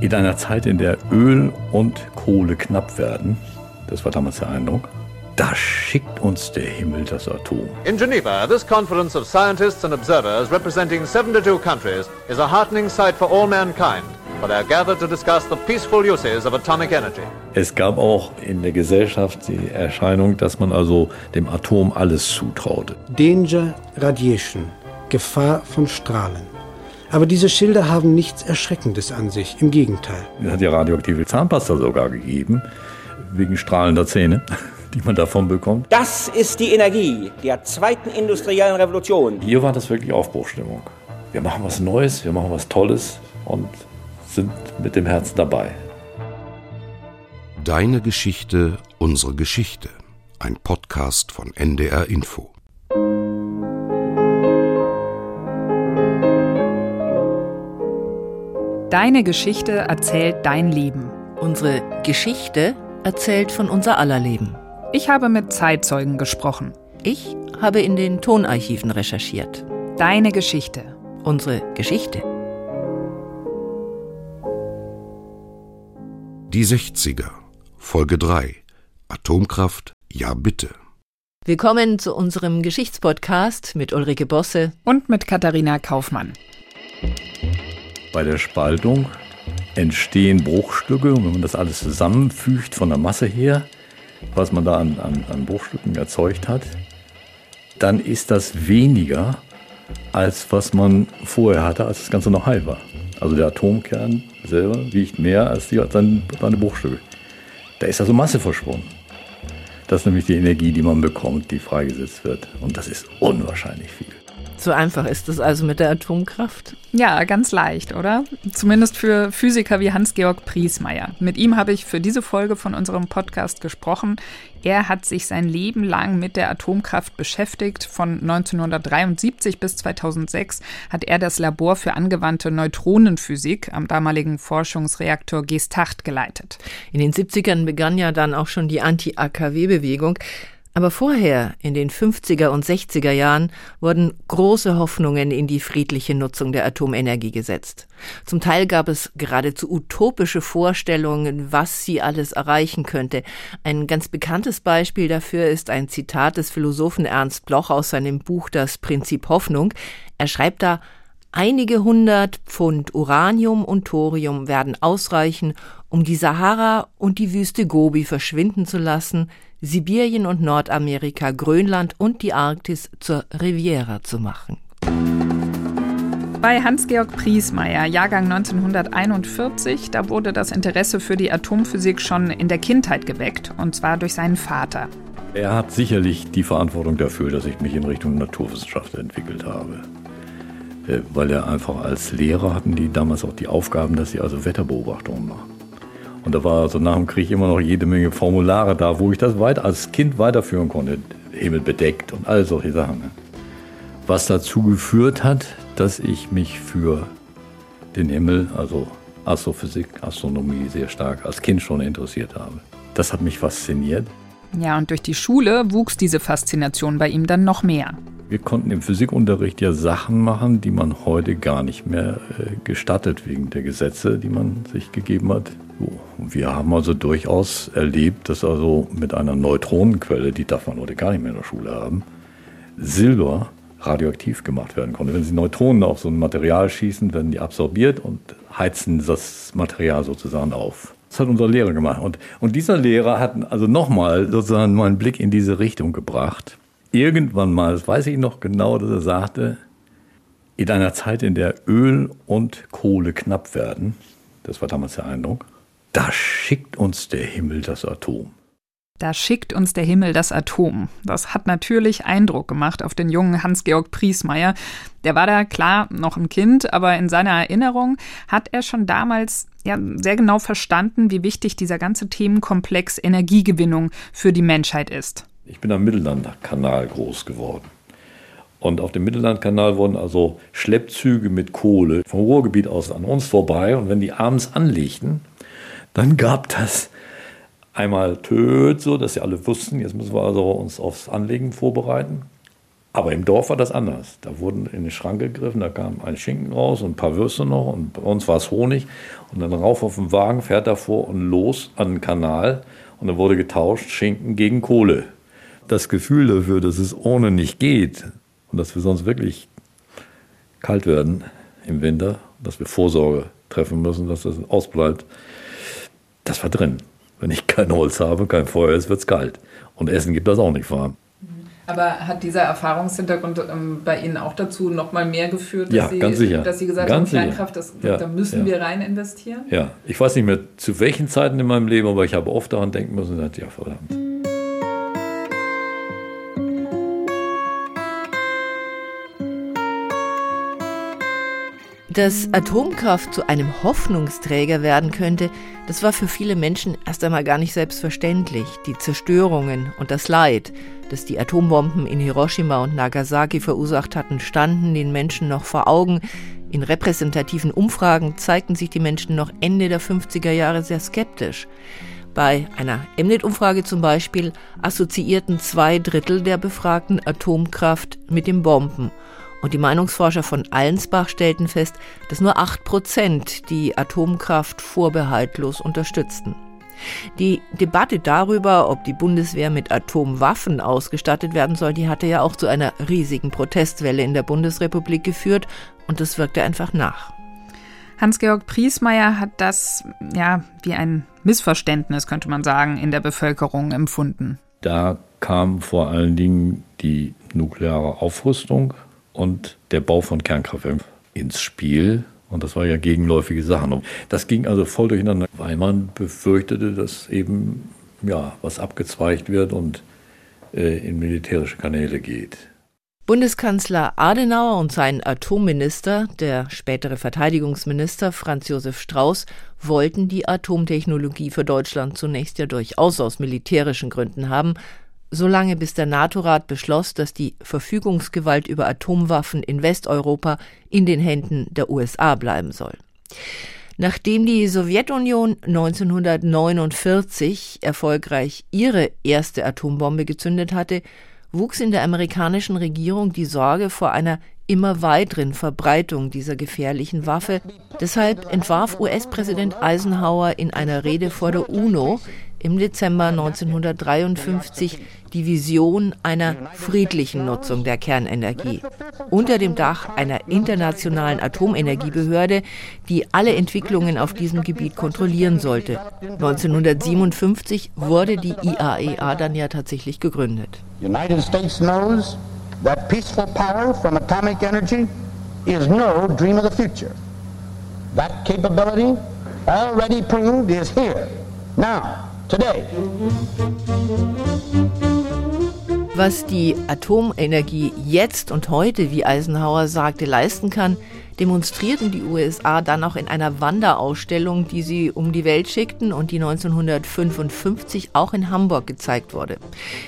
In einer Zeit, in der Öl und Kohle knapp werden, das war damals der Eindruck, da schickt uns der Himmel das Atom. In Geneva, this conference of scientists and observers representing 72 countries is a heartening sight for all mankind, for they are gathered to discuss the peaceful uses of atomic energy. Es gab auch in der Gesellschaft die Erscheinung, dass man also dem Atom alles zutraute. Danger Radiation, Gefahr von Strahlen. Aber diese Schilder haben nichts Erschreckendes an sich, im Gegenteil. Es hat ja radioaktive Zahnpasta sogar gegeben, wegen strahlender Zähne, die man davon bekommt. Das ist die Energie der zweiten industriellen Revolution. Hier war das wirklich Aufbruchstimmung. Wir machen was Neues, wir machen was Tolles und sind mit dem Herzen dabei. Deine Geschichte, unsere Geschichte. Ein Podcast von NDR Info. Deine Geschichte erzählt dein Leben. Unsere Geschichte erzählt von unser aller Leben. Ich habe mit Zeitzeugen gesprochen. Ich habe in den Tonarchiven recherchiert. Deine Geschichte. Unsere Geschichte. Die 60er, Folge 3. Atomkraft, ja bitte. Willkommen zu unserem Geschichtspodcast mit Ulrike Bosse und mit Katharina Kaufmann. Bei der Spaltung entstehen Bruchstücke und wenn man das alles zusammenfügt von der Masse her, was man da an, an, an Bruchstücken erzeugt hat, dann ist das weniger, als was man vorher hatte, als das Ganze noch heil war. Also der Atomkern selber wiegt mehr als die, seine, seine Bruchstücke. Da ist also Masse verschwunden. Das ist nämlich die Energie, die man bekommt, die freigesetzt wird. Und das ist unwahrscheinlich viel. So einfach ist es also mit der Atomkraft? Ja, ganz leicht, oder? Zumindest für Physiker wie Hans-Georg Priesmeier. Mit ihm habe ich für diese Folge von unserem Podcast gesprochen. Er hat sich sein Leben lang mit der Atomkraft beschäftigt. Von 1973 bis 2006 hat er das Labor für angewandte Neutronenphysik am damaligen Forschungsreaktor Gestacht geleitet. In den 70ern begann ja dann auch schon die Anti-AKW-Bewegung. Aber vorher, in den 50er und 60er Jahren, wurden große Hoffnungen in die friedliche Nutzung der Atomenergie gesetzt. Zum Teil gab es geradezu utopische Vorstellungen, was sie alles erreichen könnte. Ein ganz bekanntes Beispiel dafür ist ein Zitat des Philosophen Ernst Bloch aus seinem Buch Das Prinzip Hoffnung. Er schreibt da, Einige hundert Pfund Uranium und Thorium werden ausreichen, um die Sahara und die Wüste Gobi verschwinden zu lassen, Sibirien und Nordamerika, Grönland und die Arktis zur Riviera zu machen. Bei Hans-Georg Priesmeier, Jahrgang 1941, da wurde das Interesse für die Atomphysik schon in der Kindheit geweckt, und zwar durch seinen Vater. Er hat sicherlich die Verantwortung dafür, dass ich mich in Richtung Naturwissenschaft entwickelt habe. Äh, weil er einfach als Lehrer hatten die damals auch die Aufgaben, dass sie also Wetterbeobachtungen machen. Und da war also nach dem Krieg immer noch jede Menge Formulare da, wo ich das weit als Kind weiterführen konnte. Himmel bedeckt und all solche Sachen. Ne? Was dazu geführt hat, dass ich mich für den Himmel, also Astrophysik, Astronomie sehr stark als Kind schon interessiert habe. Das hat mich fasziniert. Ja, und durch die Schule wuchs diese Faszination bei ihm dann noch mehr. Wir konnten im Physikunterricht ja Sachen machen, die man heute gar nicht mehr äh, gestattet wegen der Gesetze, die man sich gegeben hat. Wir haben also durchaus erlebt, dass also mit einer Neutronenquelle, die darf man heute gar nicht mehr in der Schule haben, Silber radioaktiv gemacht werden konnte. Wenn Sie Neutronen auf so ein Material schießen, werden die absorbiert und heizen das Material sozusagen auf. Das hat unser Lehrer gemacht. Und, und dieser Lehrer hat also nochmal sozusagen meinen Blick in diese Richtung gebracht irgendwann mal, das weiß ich noch genau, dass er sagte, in einer Zeit, in der Öl und Kohle knapp werden, das war damals der Eindruck, da schickt uns der Himmel das Atom. Da schickt uns der Himmel das Atom. Das hat natürlich Eindruck gemacht auf den jungen Hans-Georg Priesmeier. Der war da klar noch ein Kind, aber in seiner Erinnerung hat er schon damals ja, sehr genau verstanden, wie wichtig dieser ganze Themenkomplex Energiegewinnung für die Menschheit ist. Ich bin am Mittellandkanal groß geworden. Und auf dem Mittellandkanal wurden also Schleppzüge mit Kohle vom Ruhrgebiet aus an uns vorbei. Und wenn die abends anlegten, dann gab das einmal Töt, so dass sie alle wussten, jetzt müssen wir also uns aufs Anlegen vorbereiten. Aber im Dorf war das anders. Da wurden in den Schrank gegriffen, da kam ein Schinken raus und ein paar Würste noch und bei uns war es Honig. Und dann rauf auf den Wagen, fährt davor und los an den Kanal. Und dann wurde getauscht Schinken gegen Kohle. Das Gefühl dafür, dass es ohne nicht geht und dass wir sonst wirklich kalt werden im Winter, dass wir Vorsorge treffen müssen, dass das ausbleibt, das war drin. Wenn ich kein Holz habe, kein Feuer ist, wird es kalt. Und Essen gibt das auch nicht warm. Aber hat dieser Erfahrungshintergrund ähm, bei Ihnen auch dazu nochmal mehr geführt, dass, ja, Sie, ganz sicher. dass Sie gesagt ganz haben, Kernkraft, das, ja, da müssen ja. wir rein investieren? Ja, ich weiß nicht mehr zu welchen Zeiten in meinem Leben, aber ich habe oft daran denken müssen und gesagt, ja, verdammt. Dass Atomkraft zu einem Hoffnungsträger werden könnte, das war für viele Menschen erst einmal gar nicht selbstverständlich. Die Zerstörungen und das Leid, das die Atombomben in Hiroshima und Nagasaki verursacht hatten, standen den Menschen noch vor Augen. In repräsentativen Umfragen zeigten sich die Menschen noch Ende der 50er Jahre sehr skeptisch. Bei einer Mnet-Umfrage zum Beispiel assoziierten zwei Drittel der Befragten Atomkraft mit den Bomben. Und die Meinungsforscher von Allensbach stellten fest, dass nur 8 Prozent die Atomkraft vorbehaltlos unterstützten. Die Debatte darüber, ob die Bundeswehr mit Atomwaffen ausgestattet werden soll, die hatte ja auch zu einer riesigen Protestwelle in der Bundesrepublik geführt und das wirkte einfach nach. Hans-Georg Priesmeier hat das ja wie ein Missverständnis, könnte man sagen, in der Bevölkerung empfunden. Da kam vor allen Dingen die nukleare Aufrüstung und der Bau von Kernkraftwerken ins Spiel. Und das war ja gegenläufige Sachen. Das ging also voll durcheinander, weil man befürchtete, dass eben ja, was abgezweigt wird und äh, in militärische Kanäle geht. Bundeskanzler Adenauer und sein Atomminister, der spätere Verteidigungsminister Franz Josef Strauß, wollten die Atomtechnologie für Deutschland zunächst ja durchaus aus militärischen Gründen haben, solange bis der NATO-Rat beschloss, dass die Verfügungsgewalt über Atomwaffen in Westeuropa in den Händen der USA bleiben soll. Nachdem die Sowjetunion 1949 erfolgreich ihre erste Atombombe gezündet hatte, wuchs in der amerikanischen Regierung die Sorge vor einer immer weiteren Verbreitung dieser gefährlichen Waffe. Deshalb entwarf US-Präsident Eisenhower in einer Rede vor der UNO im Dezember 1953 die Vision einer friedlichen Nutzung der Kernenergie unter dem Dach einer internationalen Atomenergiebehörde, die alle Entwicklungen auf diesem Gebiet kontrollieren sollte. 1957 wurde die IAEA dann ja tatsächlich gegründet. United States knows that peaceful power from atomic energy is no dream of the future. That capability already proved is here now today. Was die Atomenergie jetzt und heute, wie Eisenhower sagte, leisten kann, demonstrierten die USA dann auch in einer Wanderausstellung, die sie um die Welt schickten und die 1955 auch in Hamburg gezeigt wurde.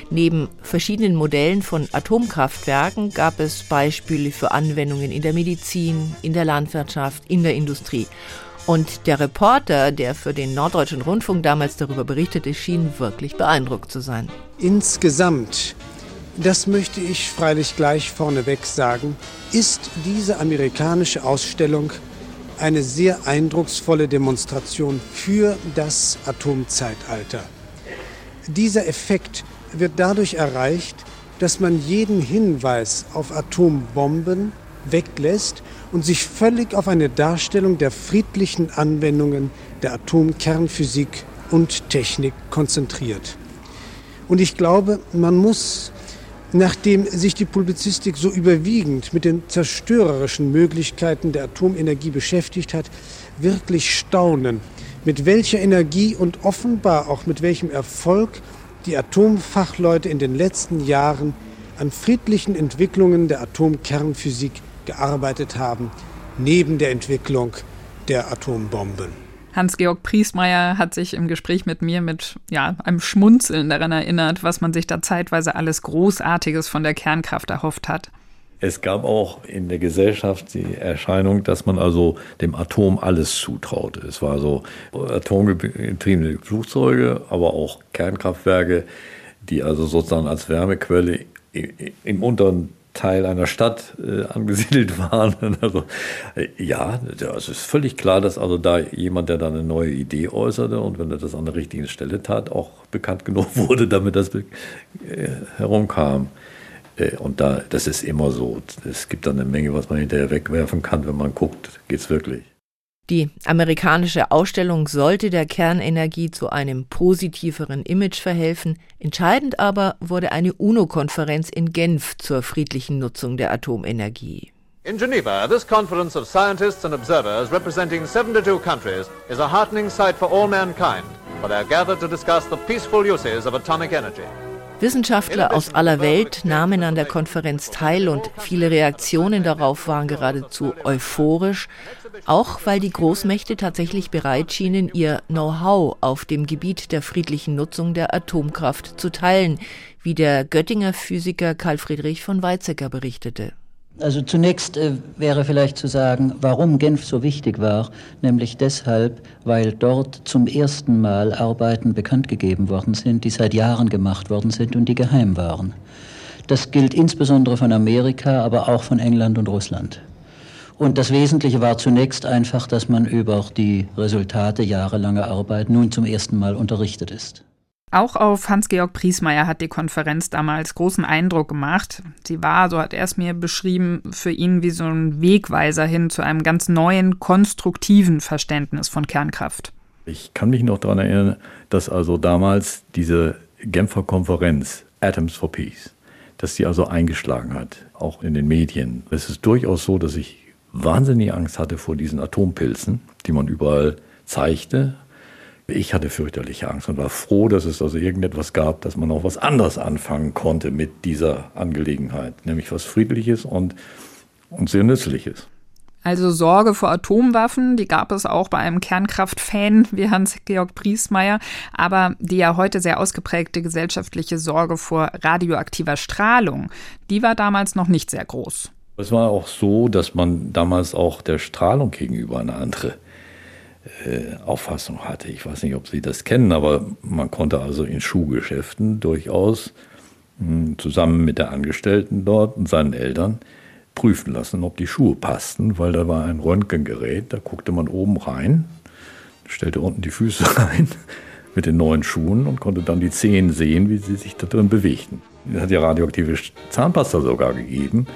Neben verschiedenen Modellen von Atomkraftwerken gab es Beispiele für Anwendungen in der Medizin, in der Landwirtschaft, in der Industrie. Und der Reporter, der für den Norddeutschen Rundfunk damals darüber berichtete, schien wirklich beeindruckt zu sein. Insgesamt, das möchte ich freilich gleich vorneweg sagen, ist diese amerikanische Ausstellung eine sehr eindrucksvolle Demonstration für das Atomzeitalter. Dieser Effekt wird dadurch erreicht, dass man jeden Hinweis auf Atombomben weglässt und sich völlig auf eine Darstellung der friedlichen Anwendungen der Atomkernphysik und Technik konzentriert. Und ich glaube, man muss, nachdem sich die Publizistik so überwiegend mit den zerstörerischen Möglichkeiten der Atomenergie beschäftigt hat, wirklich staunen, mit welcher Energie und offenbar auch mit welchem Erfolg die Atomfachleute in den letzten Jahren an friedlichen Entwicklungen der Atomkernphysik gearbeitet haben, neben der Entwicklung der Atombomben. Hans-Georg Priesmeier hat sich im Gespräch mit mir mit ja, einem Schmunzeln daran erinnert, was man sich da zeitweise alles Großartiges von der Kernkraft erhofft hat. Es gab auch in der Gesellschaft die Erscheinung, dass man also dem Atom alles zutraute. Es war so atomgetriebene Flugzeuge, aber auch Kernkraftwerke, die also sozusagen als Wärmequelle im unteren Teil einer Stadt äh, angesiedelt waren. also, äh, ja, es ist völlig klar, dass also da jemand, der da eine neue Idee äußerte und wenn er das an der richtigen Stelle tat, auch bekannt genug wurde, damit das äh, herumkam. Äh, und da, das ist immer so. Es gibt dann eine Menge, was man hinterher wegwerfen kann, wenn man guckt, geht's wirklich. Die amerikanische Ausstellung sollte der Kernenergie zu einem positiveren Image verhelfen. Entscheidend aber wurde eine UNO-Konferenz in Genf zur friedlichen Nutzung der Atomenergie. In Geneva, this conference of scientists and observers representing 72 countries is a heartening sight for all mankind, for they are gathered to discuss the peaceful uses of atomic energy. Wissenschaftler aus aller Welt nahmen an der Konferenz teil und viele Reaktionen darauf waren geradezu euphorisch, auch weil die Großmächte tatsächlich bereit schienen, ihr Know-how auf dem Gebiet der friedlichen Nutzung der Atomkraft zu teilen, wie der Göttinger Physiker Karl Friedrich von Weizsäcker berichtete. Also zunächst äh, wäre vielleicht zu sagen, warum Genf so wichtig war, nämlich deshalb, weil dort zum ersten Mal Arbeiten bekannt gegeben worden sind, die seit Jahren gemacht worden sind und die geheim waren. Das gilt insbesondere von Amerika, aber auch von England und Russland. Und das Wesentliche war zunächst einfach, dass man über die Resultate jahrelanger Arbeit nun zum ersten Mal unterrichtet ist. Auch auf Hans-Georg Priesmeier hat die Konferenz damals großen Eindruck gemacht. Sie war, so hat er es mir beschrieben, für ihn wie so ein Wegweiser hin zu einem ganz neuen, konstruktiven Verständnis von Kernkraft. Ich kann mich noch daran erinnern, dass also damals diese Genfer Konferenz Atoms for Peace, dass die also eingeschlagen hat, auch in den Medien. Es ist durchaus so, dass ich wahnsinnig Angst hatte vor diesen Atompilzen, die man überall zeigte. Ich hatte fürchterliche Angst und war froh, dass es also irgendetwas gab, dass man auch was anderes anfangen konnte mit dieser Angelegenheit, nämlich was Friedliches und, und sehr Nützliches. Also Sorge vor Atomwaffen, die gab es auch bei einem Kernkraftfan wie Hans-Georg Priesmeier, aber die ja heute sehr ausgeprägte gesellschaftliche Sorge vor radioaktiver Strahlung, die war damals noch nicht sehr groß. Es war auch so, dass man damals auch der Strahlung gegenüber eine andere äh, Auffassung hatte. Ich weiß nicht, ob Sie das kennen, aber man konnte also in Schuhgeschäften durchaus mh, hm, zusammen mit der Angestellten dort und seinen Eltern prüfen lassen, ob die Schuhe passten, weil da war ein Röntgengerät, da guckte man oben rein, stellte unten die Füße rein mit den neuen Schuhen und konnte dann die Zehen sehen, wie sie sich da drin bewegten. Es hat ja radioaktive Zahnpasta sogar gegeben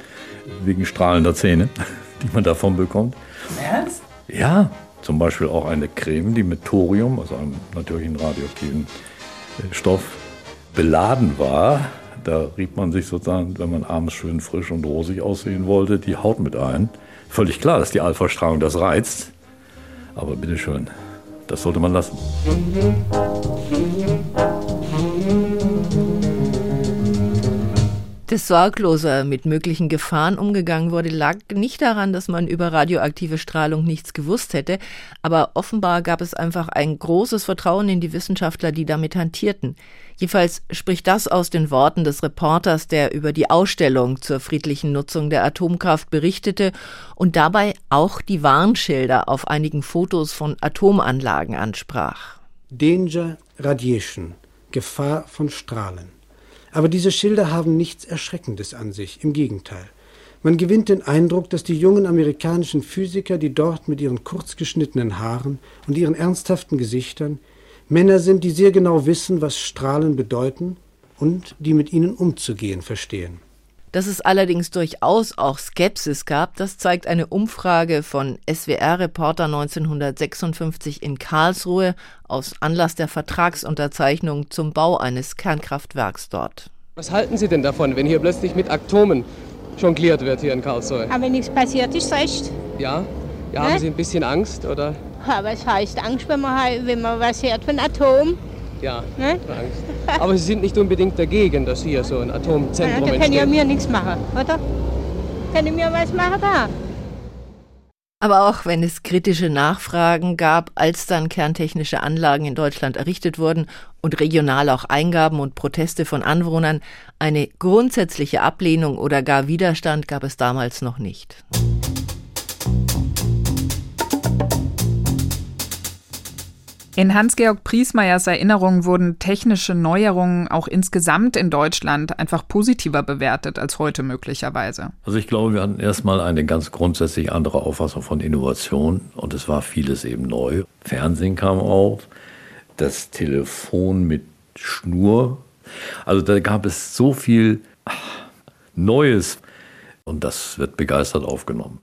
wegen strahlender Zähne, die man davon bekommt. Ernst? Ja, zum Beispiel auch eine Creme, die mit Thorium, also einem natürlichen radioaktiven äh, Stoff, beladen war. Da rieb man sich sozusagen, wenn man abends schön frisch und rosig aussehen wollte, die Haut mit ein. Völlig klar, dass die Alpha-Strahlung das reizt. Aber bitteschön, das sollte man lassen. Dass sorgloser mit möglichen Gefahren umgegangen wurde, lag nicht daran, dass man über radioaktive Strahlung nichts gewusst hätte, aber offenbar gab es einfach ein großes Vertrauen in die Wissenschaftler, die damit hantierten. Jedenfalls spricht das aus den Worten des Reporters, der über die Ausstellung zur friedlichen Nutzung der Atomkraft berichtete und dabei auch die Warnschilder auf einigen Fotos von Atomanlagen ansprach. Danger Radiation, Gefahr von Strahlen. Aber diese Schilder haben nichts Erschreckendes an sich, im Gegenteil. Man gewinnt den Eindruck, dass die jungen amerikanischen Physiker, die dort mit ihren kurzgeschnittenen Haaren und ihren ernsthaften Gesichtern Männer sind, die sehr genau wissen, was Strahlen bedeuten und die mit ihnen umzugehen verstehen. Dass es allerdings durchaus auch Skepsis gab, das zeigt eine Umfrage von SWR-Reporter 1956 in Karlsruhe aus Anlass der Vertragsunterzeichnung zum Bau eines Kernkraftwerks dort. Was halten Sie denn davon, wenn hier plötzlich mit Atomen jongliert wird hier in Karlsruhe? Aber wenn nichts passiert ist, recht. Ja? Ja, haben Sie ein bisschen Angst, oder? Ja, was heißt Angst, wenn man, wenn man was hört von Atom? Ja, ne? Angst. Aber Sie sind nicht unbedingt dagegen, dass hier so ein Atomzentrum ja, da kann ja mir nichts machen, oder? Kann ich mir was machen da? Aber auch wenn es kritische Nachfragen gab, als dann kerntechnische Anlagen in Deutschland errichtet wurden und regional auch Eingaben und Proteste von Anwohnern, eine grundsätzliche Ablehnung oder gar Widerstand gab es damals noch nicht. In Hans-Georg Priesmeyers Erinnerung wurden technische Neuerungen auch insgesamt in Deutschland einfach positiver bewertet als heute möglicherweise. Also ich glaube, wir hatten erstmal eine ganz grundsätzlich andere Auffassung von Innovation und es war vieles eben neu. Fernsehen kam auf, das Telefon mit Schnur. Also da gab es so viel Neues und das wird begeistert aufgenommen.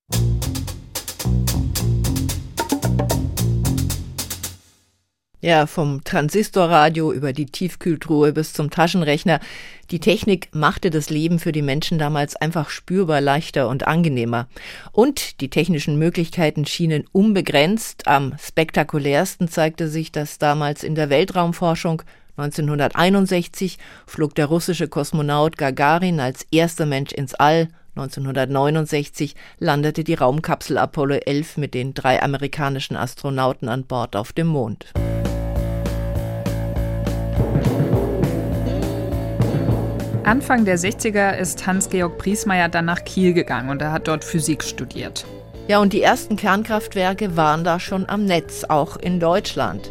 Ja, vom Transistorradio über die Tiefkühltruhe bis zum Taschenrechner. Die Technik machte das Leben für die Menschen damals einfach spürbar leichter und angenehmer. Und die technischen Möglichkeiten schienen unbegrenzt. Am spektakulärsten zeigte sich das damals in der Weltraumforschung. 1961 flog der russische Kosmonaut Gagarin als erster Mensch ins All. 1969 landete die Raumkapsel Apollo 11 mit den drei amerikanischen Astronauten an Bord auf dem Mond. Anfang der 60er ist Hans-Georg Priesmeier dann nach Kiel gegangen und er hat dort Physik studiert. Ja, und die ersten Kernkraftwerke waren da schon am Netz, auch in Deutschland.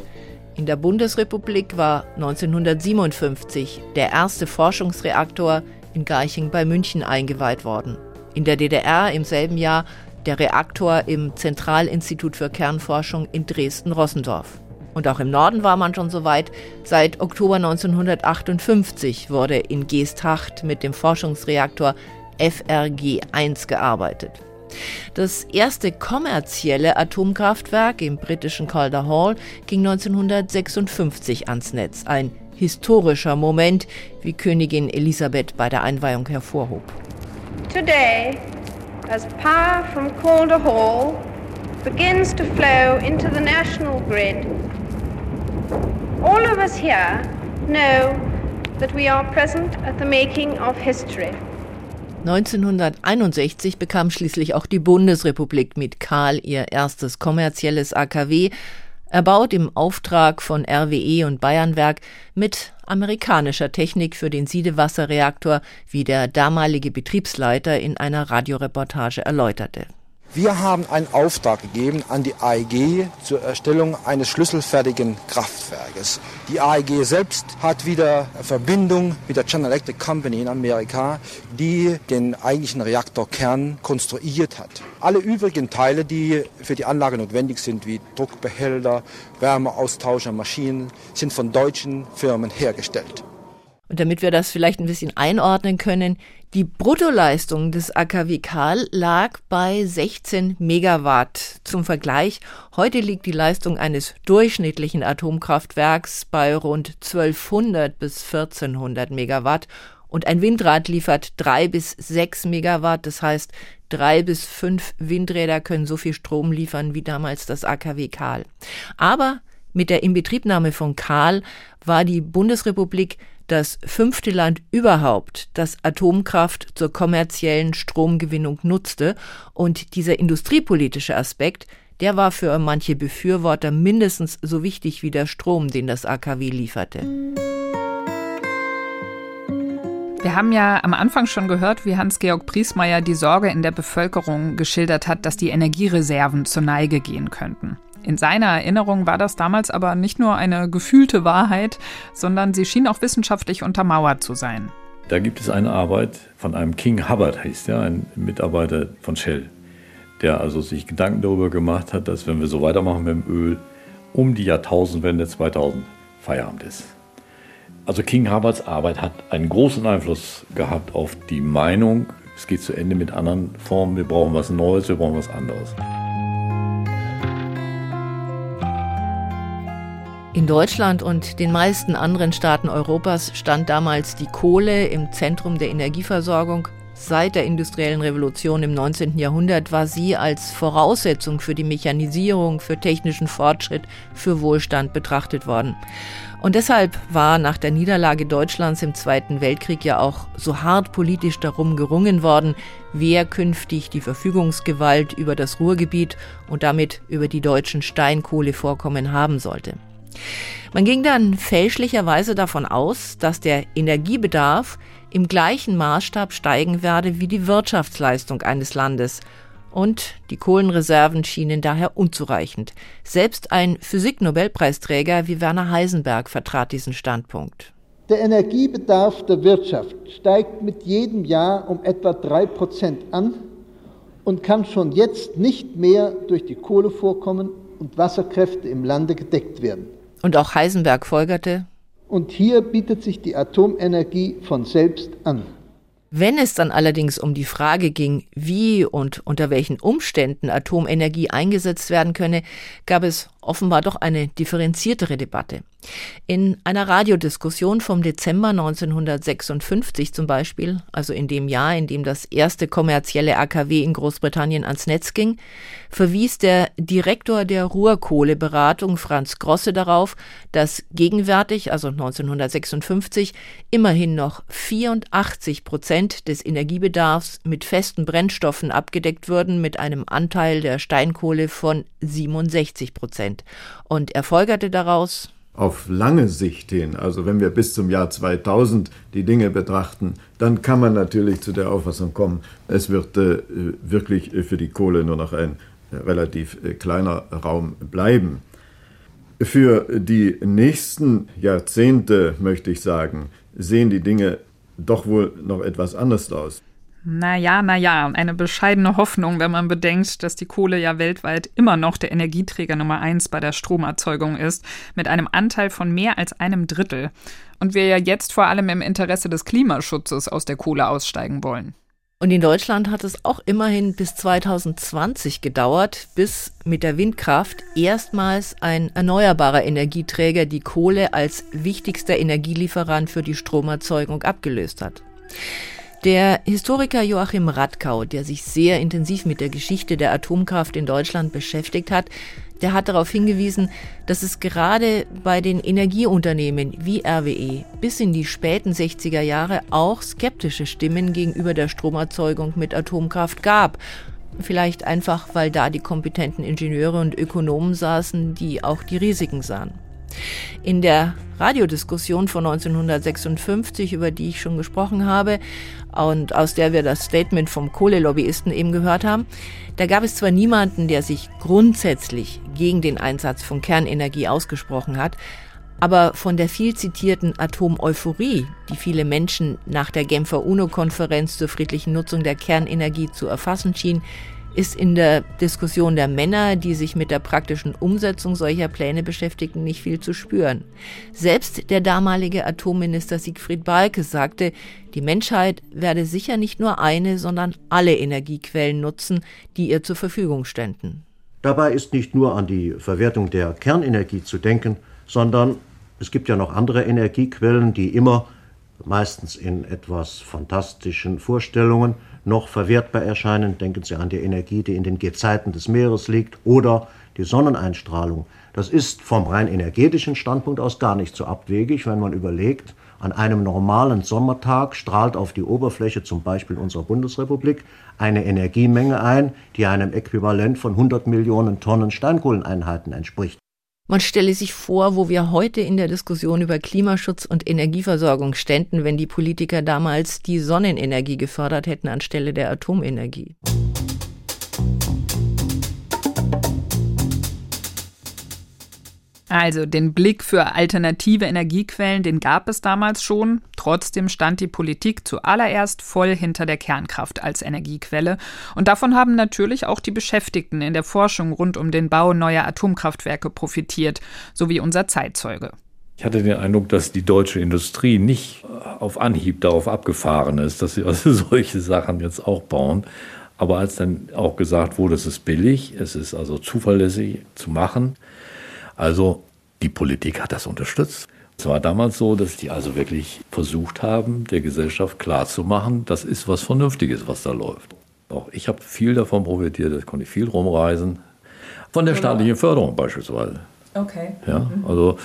In der Bundesrepublik war 1957 der erste Forschungsreaktor in Garching bei München eingeweiht worden. In der DDR im selben Jahr der Reaktor im Zentralinstitut für Kernforschung in Dresden-Rossendorf. Und auch im Norden war man schon so weit. Seit Oktober 1958 wurde in Geesthacht mit dem Forschungsreaktor FRG-1 gearbeitet. Das erste kommerzielle Atomkraftwerk im britischen Calder Hall ging 1956 ans Netz. Ein historischer Moment, wie Königin Elisabeth bei der Einweihung hervorhob. Today, as power from Calder Hall begins to flow into the national grid, all of us here know that we are present at the making of history. 1961 bekam schließlich auch die Bundesrepublik mit Karl ihr erstes kommerzielles AKW, erbaut im Auftrag von RWE und Bayernwerk mit amerikanischer Technik für den Siedewasserreaktor, wie der damalige Betriebsleiter in einer Radioreportage erläuterte. Wir haben einen Auftrag gegeben an die AEG zur Erstellung eines schlüsselfertigen Kraftwerkes. Die AEG selbst hat wieder Verbindung mit der General Electric Company in Amerika, die den eigentlichen Reaktorkern konstruiert hat. Alle übrigen Teile, die für die Anlage notwendig sind, wie Druckbehälter, Wärmeaustauscher, Maschinen, sind von deutschen Firmen hergestellt. Und damit wir das vielleicht ein bisschen einordnen können, die Bruttoleistung des AKW Karl lag bei 16 Megawatt. Zum Vergleich, heute liegt die Leistung eines durchschnittlichen Atomkraftwerks bei rund 1200 bis 1400 Megawatt und ein Windrad liefert drei bis sechs Megawatt. Das heißt, drei bis fünf Windräder können so viel Strom liefern wie damals das AKW Karl. Aber mit der Inbetriebnahme von Karl war die Bundesrepublik das fünfte Land überhaupt, das Atomkraft zur kommerziellen Stromgewinnung nutzte. Und dieser industriepolitische Aspekt, der war für manche Befürworter mindestens so wichtig wie der Strom, den das AKW lieferte. Wir haben ja am Anfang schon gehört, wie Hans-Georg Priesmeier die Sorge in der Bevölkerung geschildert hat, dass die Energiereserven zur Neige gehen könnten. In seiner Erinnerung war das damals aber nicht nur eine gefühlte Wahrheit, sondern sie schien auch wissenschaftlich untermauert zu sein. Da gibt es eine Arbeit von einem King Hubbard, heißt er, ein Mitarbeiter von Shell, der also sich Gedanken darüber gemacht hat, dass wenn wir so weitermachen mit dem Öl, um die Jahrtausendwende 2000 Feierabend ist. Also King Hubbards Arbeit hat einen großen Einfluss gehabt auf die Meinung, es geht zu Ende mit anderen Formen, wir brauchen was Neues, wir brauchen was anderes. In Deutschland und den meisten anderen Staaten Europas stand damals die Kohle im Zentrum der Energieversorgung. Seit der industriellen Revolution im 19. Jahrhundert war sie als Voraussetzung für die Mechanisierung, für technischen Fortschritt, für Wohlstand betrachtet worden. Und deshalb war nach der Niederlage Deutschlands im Zweiten Weltkrieg ja auch so hart politisch darum gerungen worden, wer künftig die Verfügungsgewalt über das Ruhrgebiet und damit über die deutschen Steinkohlevorkommen haben sollte. Man ging dann fälschlicherweise davon aus, dass der Energiebedarf im gleichen Maßstab steigen werde wie die Wirtschaftsleistung eines Landes. und die Kohlenreserven schienen daher unzureichend. Selbst ein Physik-Nobelpreisträger wie Werner Heisenberg vertrat diesen Standpunkt. Der Energiebedarf der Wirtschaft steigt mit jedem Jahr um etwa drei Prozent an und kann schon jetzt nicht mehr durch die Kohlevorkommen und Wasserkräfte im Lande gedeckt werden. Und auch Heisenberg folgerte, und hier bietet sich die Atomenergie von selbst an. Wenn es dann allerdings um die Frage ging, wie und unter welchen Umständen Atomenergie eingesetzt werden könne, gab es offenbar doch eine differenziertere Debatte. In einer Radiodiskussion vom Dezember 1956 zum Beispiel, also in dem Jahr, in dem das erste kommerzielle AKW in Großbritannien ans Netz ging, verwies der Direktor der Ruhrkohleberatung Franz Grosse darauf, dass gegenwärtig, also 1956, immerhin noch 84 Prozent des Energiebedarfs mit festen Brennstoffen abgedeckt würden, mit einem Anteil der Steinkohle von 67 Prozent. Prozent. Und er folgerte daraus, auf lange Sicht hin, also wenn wir bis zum Jahr 2000 die Dinge betrachten, dann kann man natürlich zu der Auffassung kommen, es wird äh, wirklich für die Kohle nur noch ein äh, relativ äh, kleiner Raum bleiben. Für die nächsten Jahrzehnte, möchte ich sagen, sehen die Dinge doch wohl noch etwas anders aus. Naja, naja, eine bescheidene Hoffnung, wenn man bedenkt, dass die Kohle ja weltweit immer noch der Energieträger Nummer eins bei der Stromerzeugung ist, mit einem Anteil von mehr als einem Drittel. Und wir ja jetzt vor allem im Interesse des Klimaschutzes aus der Kohle aussteigen wollen. Und in Deutschland hat es auch immerhin bis 2020 gedauert, bis mit der Windkraft erstmals ein erneuerbarer Energieträger die Kohle als wichtigster Energielieferant für die Stromerzeugung abgelöst hat. Der Historiker Joachim Radkau, der sich sehr intensiv mit der Geschichte der Atomkraft in Deutschland beschäftigt hat, der hat darauf hingewiesen, dass es gerade bei den Energieunternehmen wie RWE bis in die späten 60er Jahre auch skeptische Stimmen gegenüber der Stromerzeugung mit Atomkraft gab. Vielleicht einfach, weil da die kompetenten Ingenieure und Ökonomen saßen, die auch die Risiken sahen. In der Radiodiskussion von 1956, über die ich schon gesprochen habe und aus der wir das Statement vom Kohlelobbyisten eben gehört haben, da gab es zwar niemanden, der sich grundsätzlich gegen den Einsatz von Kernenergie ausgesprochen hat, aber von der viel zitierten Atomeuphorie, die viele Menschen nach der Genfer UNO-Konferenz zur friedlichen Nutzung der Kernenergie zu erfassen schien, ist in der Diskussion der Männer, die sich mit der praktischen Umsetzung solcher Pläne beschäftigten, nicht viel zu spüren. Selbst der damalige Atomminister Siegfried Balke sagte, die Menschheit werde sicher nicht nur eine, sondern alle Energiequellen nutzen, die ihr zur Verfügung ständen. Dabei ist nicht nur an die Verwertung der Kernenergie zu denken, sondern es gibt ja noch andere Energiequellen, die immer meistens in etwas fantastischen Vorstellungen noch verwertbar erscheinen. Denken Sie an die Energie, die in den Gezeiten des Meeres liegt oder die Sonneneinstrahlung. Das ist vom rein energetischen Standpunkt aus gar nicht so abwegig, wenn man überlegt, an einem normalen Sommertag strahlt auf die Oberfläche zum Beispiel unserer Bundesrepublik eine Energiemenge ein, die einem Äquivalent von 100 Millionen Tonnen Steinkohleneinheiten entspricht. Man stelle sich vor, wo wir heute in der Diskussion über Klimaschutz und Energieversorgung ständen, wenn die Politiker damals die Sonnenenergie gefördert hätten anstelle der Atomenergie. Also den Blick für alternative Energiequellen, den gab es damals schon. Trotzdem stand die Politik zuallererst voll hinter der Kernkraft als Energiequelle. Und davon haben natürlich auch die Beschäftigten in der Forschung rund um den Bau neuer Atomkraftwerke profitiert, so wie unser Zeitzeuge. Ich hatte den Eindruck, dass die deutsche Industrie nicht auf Anhieb darauf abgefahren ist, dass sie also solche Sachen jetzt auch bauen. Aber als dann auch gesagt wurde, es ist billig, es ist also zuverlässig zu machen, also die Politik hat das unterstützt. Es war damals so, dass die also wirklich versucht haben, der Gesellschaft klarzumachen, das ist was Vernünftiges, was da läuft. Auch ich habe viel davon profitiert, da konnte ich viel rumreisen. Von der staatlichen Förderung beispielsweise. Okay. Ja, mhm. also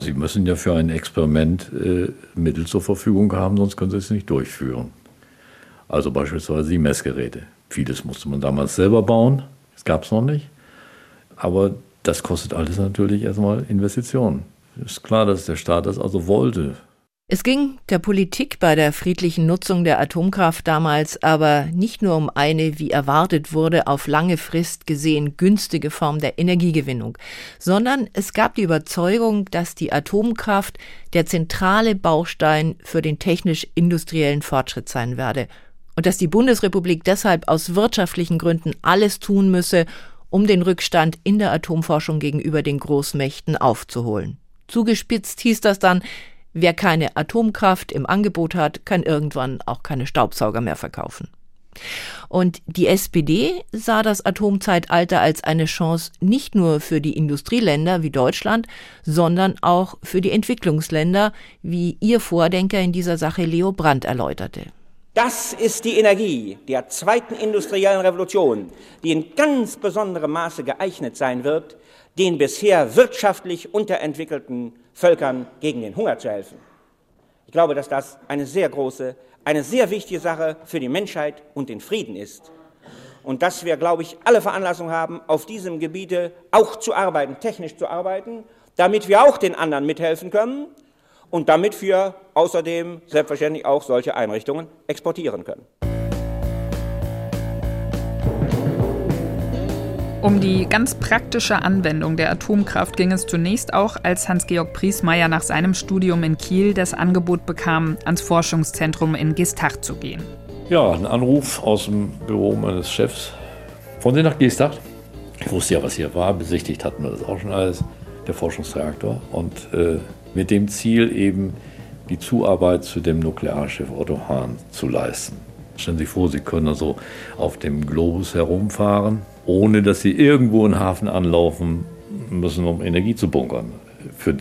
Sie müssen ja für ein Experiment äh, Mittel zur Verfügung haben, sonst können Sie es nicht durchführen. Also beispielsweise die Messgeräte. Vieles musste man damals selber bauen, das gab es noch nicht. Aber das kostet alles natürlich erstmal Investitionen. Ist klar, dass der Staat das also wollte. Es ging der Politik bei der friedlichen Nutzung der Atomkraft damals aber nicht nur um eine, wie erwartet wurde, auf lange Frist gesehen günstige Form der Energiegewinnung, sondern es gab die Überzeugung, dass die Atomkraft der zentrale Baustein für den technisch-industriellen Fortschritt sein werde und dass die Bundesrepublik deshalb aus wirtschaftlichen Gründen alles tun müsse, um den Rückstand in der Atomforschung gegenüber den Großmächten aufzuholen. Zugespitzt hieß das dann, Wer keine Atomkraft im Angebot hat, kann irgendwann auch keine Staubsauger mehr verkaufen. Und die SPD sah das Atomzeitalter als eine Chance nicht nur für die Industrieländer wie Deutschland, sondern auch für die Entwicklungsländer, wie ihr Vordenker in dieser Sache Leo Brandt erläuterte. Das ist die Energie der zweiten industriellen Revolution, die in ganz besonderem Maße geeignet sein wird, den bisher wirtschaftlich unterentwickelten Völkern gegen den Hunger zu helfen. Ich glaube, dass das eine sehr große, eine sehr wichtige Sache für die Menschheit und den Frieden ist. Und dass wir, glaube ich, alle Veranlassung haben, auf diesem Gebiete auch zu arbeiten, technisch zu arbeiten, damit wir auch den anderen mithelfen können und damit wir außerdem selbstverständlich auch solche Einrichtungen exportieren können. Um die ganz praktische Anwendung der Atomkraft ging es zunächst auch, als Hans-Georg Priesmeier nach seinem Studium in Kiel das Angebot bekam, ans Forschungszentrum in Gestacht zu gehen. Ja, ein Anruf aus dem Büro meines Chefs. Von Sie nach Gestacht? Ich wusste ja, was hier war. Besichtigt hatten wir das auch schon alles, der Forschungsreaktor. Und äh, mit dem Ziel eben, die Zuarbeit zu dem Nuklearschiff Otto Hahn zu leisten. Stellen Sie sich vor, Sie können also auf dem Globus herumfahren ohne dass sie irgendwo einen Hafen anlaufen müssen, um Energie zu bunkern. Für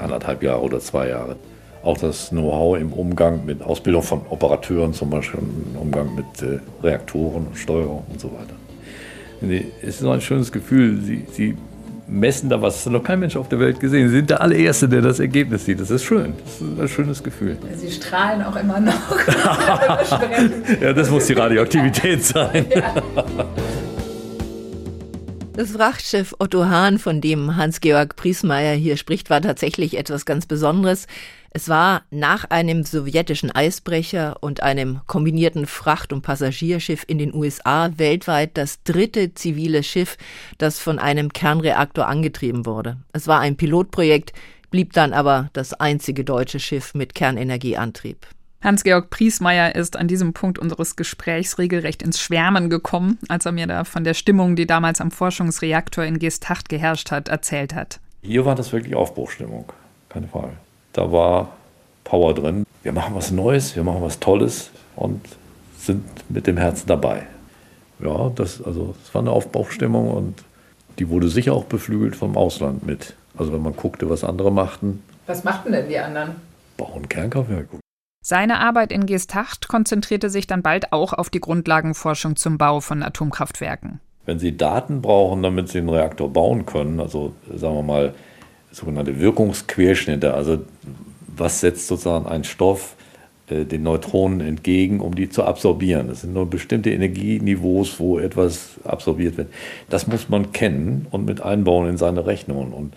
anderthalb Jahre oder zwei Jahre. Auch das Know-how im Umgang mit Ausbildung von Operateuren, zum Beispiel im Umgang mit äh, Reaktoren und Steuerung und so weiter. Es ist so ein schönes Gefühl. Sie, sie messen da was, das hat noch kein Mensch auf der Welt gesehen. Sie sind der allererste, der das Ergebnis sieht. Das ist schön. Das ist ein schönes Gefühl. Sie strahlen auch immer noch. ja, das muss die Radioaktivität sein. Ja. Das Frachtschiff Otto Hahn, von dem Hans-Georg Priesmeier hier spricht, war tatsächlich etwas ganz Besonderes. Es war nach einem sowjetischen Eisbrecher und einem kombinierten Fracht- und Passagierschiff in den USA weltweit das dritte zivile Schiff, das von einem Kernreaktor angetrieben wurde. Es war ein Pilotprojekt, blieb dann aber das einzige deutsche Schiff mit Kernenergieantrieb. Hans-Georg Priesmeier ist an diesem Punkt unseres Gesprächs regelrecht ins Schwärmen gekommen, als er mir da von der Stimmung, die damals am Forschungsreaktor in Geesthacht geherrscht hat, erzählt hat. Hier war das wirklich Aufbruchstimmung, keine Frage. Da war Power drin. Wir machen was Neues, wir machen was Tolles und sind mit dem Herzen dabei. Ja, das, also, das war eine Aufbruchstimmung und die wurde sicher auch beflügelt vom Ausland mit. Also wenn man guckte, was andere machten. Was machten denn die anderen? Bauen Kernkraftwerke. Seine Arbeit in Geesthacht konzentrierte sich dann bald auch auf die Grundlagenforschung zum Bau von Atomkraftwerken. Wenn Sie Daten brauchen, damit Sie einen Reaktor bauen können, also sagen wir mal sogenannte Wirkungsquerschnitte, also was setzt sozusagen ein Stoff äh, den Neutronen entgegen, um die zu absorbieren. Das sind nur bestimmte Energieniveaus, wo etwas absorbiert wird. Das muss man kennen und mit einbauen in seine Rechnungen. Und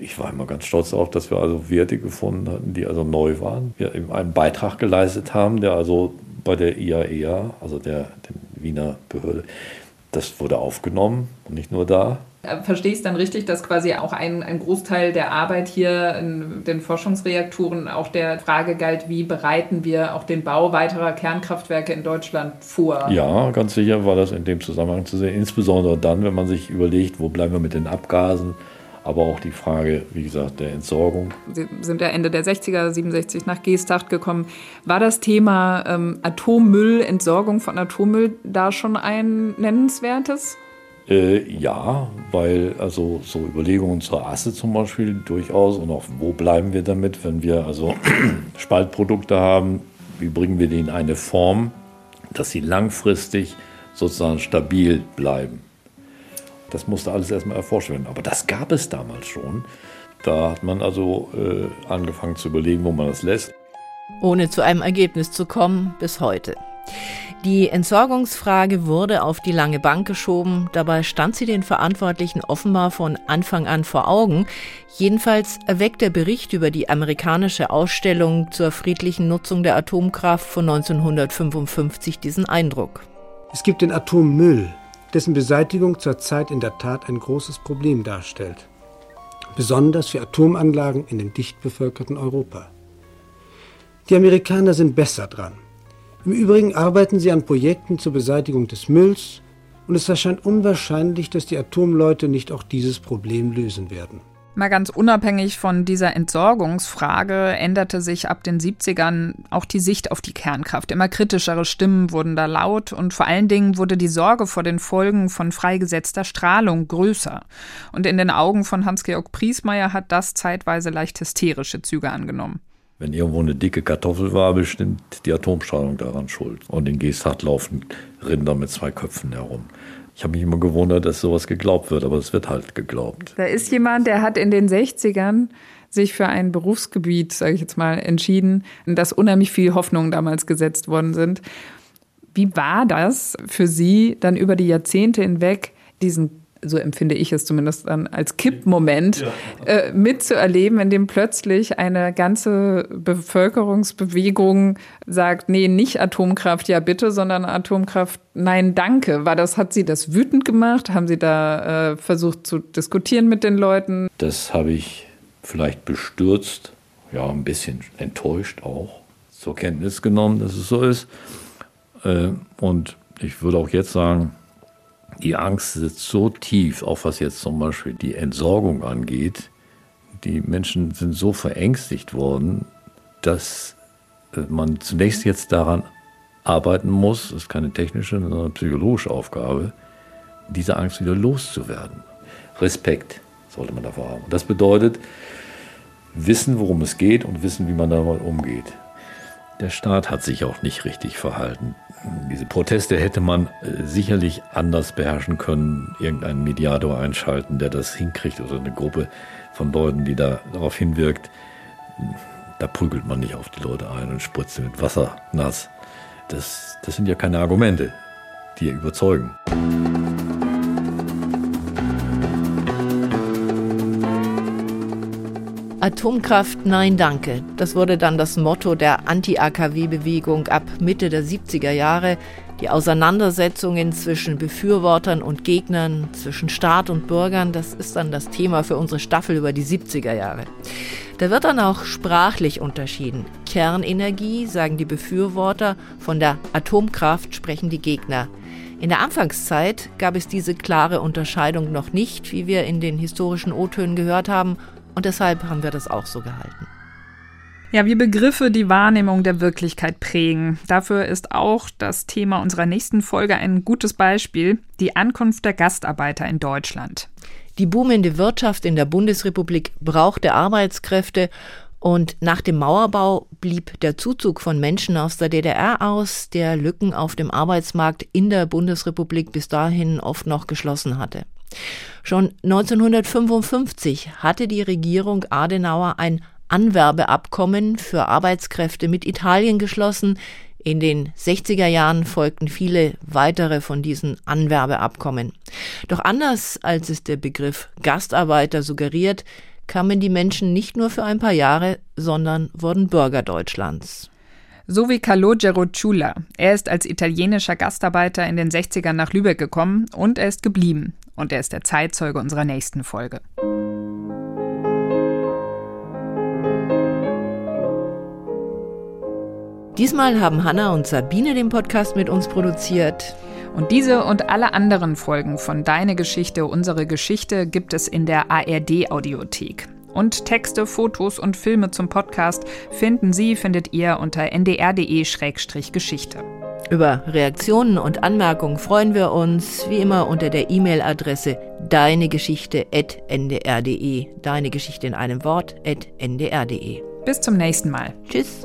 ich war immer ganz stolz darauf, dass wir also Werte gefunden hatten, die also neu waren. Wir eben einen Beitrag geleistet haben, der also bei der IAEA, also der, der Wiener Behörde, das wurde aufgenommen und nicht nur da. Äh, verstehe ich es dann richtig, dass quasi auch ein, ein Großteil der Arbeit hier in den Forschungsreaktoren auch der Frage galt, wie bereiten wir auch den Bau weiterer Kernkraftwerke in Deutschland vor? Ja, ganz sicher war das in dem Zusammenhang zu sehen. Insbesondere dann, wenn man sich überlegt, wo bleiben wir mit den Abgasen, aber auch die Frage, wie gesagt, der Entsorgung. Sie sind ja Ende der 60er, 67 nach Geesthacht gekommen. War das Thema ähm, Atommüll, Entsorgung von Atommüll da schon ein nennenswertes? Äh, ja, weil also so Überlegungen zur Asse zum Beispiel durchaus und auch wo bleiben wir damit, wenn wir also Spaltprodukte haben, wie bringen wir die in eine Form, dass sie langfristig sozusagen stabil bleiben. Das musste alles erstmal erforscht werden. Aber das gab es damals schon. Da hat man also äh, angefangen zu überlegen, wo man das lässt. Ohne zu einem Ergebnis zu kommen, bis heute. Die Entsorgungsfrage wurde auf die lange Bank geschoben. Dabei stand sie den Verantwortlichen offenbar von Anfang an vor Augen. Jedenfalls erweckt der Bericht über die amerikanische Ausstellung zur friedlichen Nutzung der Atomkraft von 1955 diesen Eindruck. Es gibt den Atommüll, dessen Beseitigung zurzeit in der Tat ein großes Problem darstellt. Besonders für Atomanlagen in dem dicht bevölkerten Europa. Die Amerikaner sind besser dran. Im Übrigen arbeiten sie an Projekten zur Beseitigung des Mülls und es erscheint unwahrscheinlich, dass die Atomleute nicht auch dieses Problem lösen werden. Mal ganz unabhängig von dieser Entsorgungsfrage änderte sich ab den 70ern auch die Sicht auf die Kernkraft. Immer kritischere Stimmen wurden da laut und vor allen Dingen wurde die Sorge vor den Folgen von freigesetzter Strahlung größer. Und in den Augen von Hans-Georg Priesmeier hat das zeitweise leicht hysterische Züge angenommen. Wenn irgendwo eine dicke Kartoffel war, bestimmt die Atomstrahlung daran schuld. Und in Geesthacht laufen Rinder mit zwei Köpfen herum. Ich habe mich immer gewundert, dass sowas geglaubt wird, aber es wird halt geglaubt. Da ist jemand, der hat in den 60ern sich für ein Berufsgebiet, sage ich jetzt mal, entschieden, in das unheimlich viel Hoffnungen damals gesetzt worden sind. Wie war das für Sie dann über die Jahrzehnte hinweg, diesen so empfinde ich es zumindest dann als Kippmoment, ja. äh, mitzuerleben, in dem plötzlich eine ganze Bevölkerungsbewegung sagt, nee, nicht Atomkraft, ja bitte, sondern Atomkraft, nein, danke. War das, hat Sie das wütend gemacht? Haben Sie da äh, versucht zu diskutieren mit den Leuten? Das habe ich vielleicht bestürzt, ja, ein bisschen enttäuscht auch, zur Kenntnis genommen, dass es so ist. Äh, und ich würde auch jetzt sagen, die Angst sitzt so tief, auch was jetzt zum Beispiel die Entsorgung angeht. Die Menschen sind so verängstigt worden, dass äh, man zunächst jetzt daran arbeiten muss, das ist keine technische, sondern eine psychologische Aufgabe, diese Angst wieder loszuwerden. Respekt sollte man davor haben. Das bedeutet, wissen, worum es geht und wissen, wie man damit umgeht. Der Staat hat sich auch nicht richtig verhalten. Diese Proteste hätte man äh, sicherlich anders beherrschen können, irgendeinen Mediator einschalten, der das hinkriegt oder eine Gruppe von Leuten, die da darauf hinwirkt. Da prügelt man nicht auf die Leute ein und spritzt sie mit Wasser nass. Das, das sind ja keine Argumente, die überzeugen. Atomkraft, nein danke. Das wurde dann das Motto der Anti-AKW-Bewegung ab Mitte der 70er Jahre. Die Auseinandersetzungen zwischen Befürwortern und Gegnern, zwischen Staat und Bürgern, das ist dann das Thema für unsere Staffel über die 70er Jahre. Da wird dann auch sprachlich unterschieden. Kernenergie sagen die Befürworter, von der Atomkraft sprechen die Gegner. In der Anfangszeit gab es diese klare Unterscheidung noch nicht, wie wir in den historischen O-Tönen gehört haben, und deshalb haben wir das auch so gehalten. Ja, wie Begriffe die Wahrnehmung der Wirklichkeit prägen. Dafür ist auch das Thema unserer nächsten Folge ein gutes Beispiel, die Ankunft der Gastarbeiter in Deutschland. Die boomende Wirtschaft in der Bundesrepublik brauchte Arbeitskräfte und nach dem Mauerbau blieb der Zuzug von Menschen aus der DDR aus, der Lücken auf dem Arbeitsmarkt in der Bundesrepublik bis dahin oft noch geschlossen hatte. Schon 1955 hatte die Regierung Adenauer ein Anwerbeabkommen für Arbeitskräfte mit Italien geschlossen. In den 60er Jahren folgten viele weitere von diesen Anwerbeabkommen. Doch anders als es der Begriff Gastarbeiter suggeriert, kamen die Menschen nicht nur für ein paar Jahre, sondern wurden Bürger Deutschlands. So wie Calogero Ciulla. Er ist als italienischer Gastarbeiter in den 60ern nach Lübeck gekommen und er ist geblieben und er ist der Zeitzeuge unserer nächsten Folge. Diesmal haben Hanna und Sabine den Podcast mit uns produziert. Und diese und alle anderen Folgen von Deine Geschichte, unsere Geschichte gibt es in der ARD Audiothek. Und Texte, Fotos und Filme zum Podcast finden Sie, findet ihr unter ndr.de-geschichte. Über Reaktionen und Anmerkungen freuen wir uns wie immer unter der E-Mail-Adresse deinegeschichte.ndr.de. Deine Geschichte in einem Wort ndr.de. Bis zum nächsten Mal. Tschüss.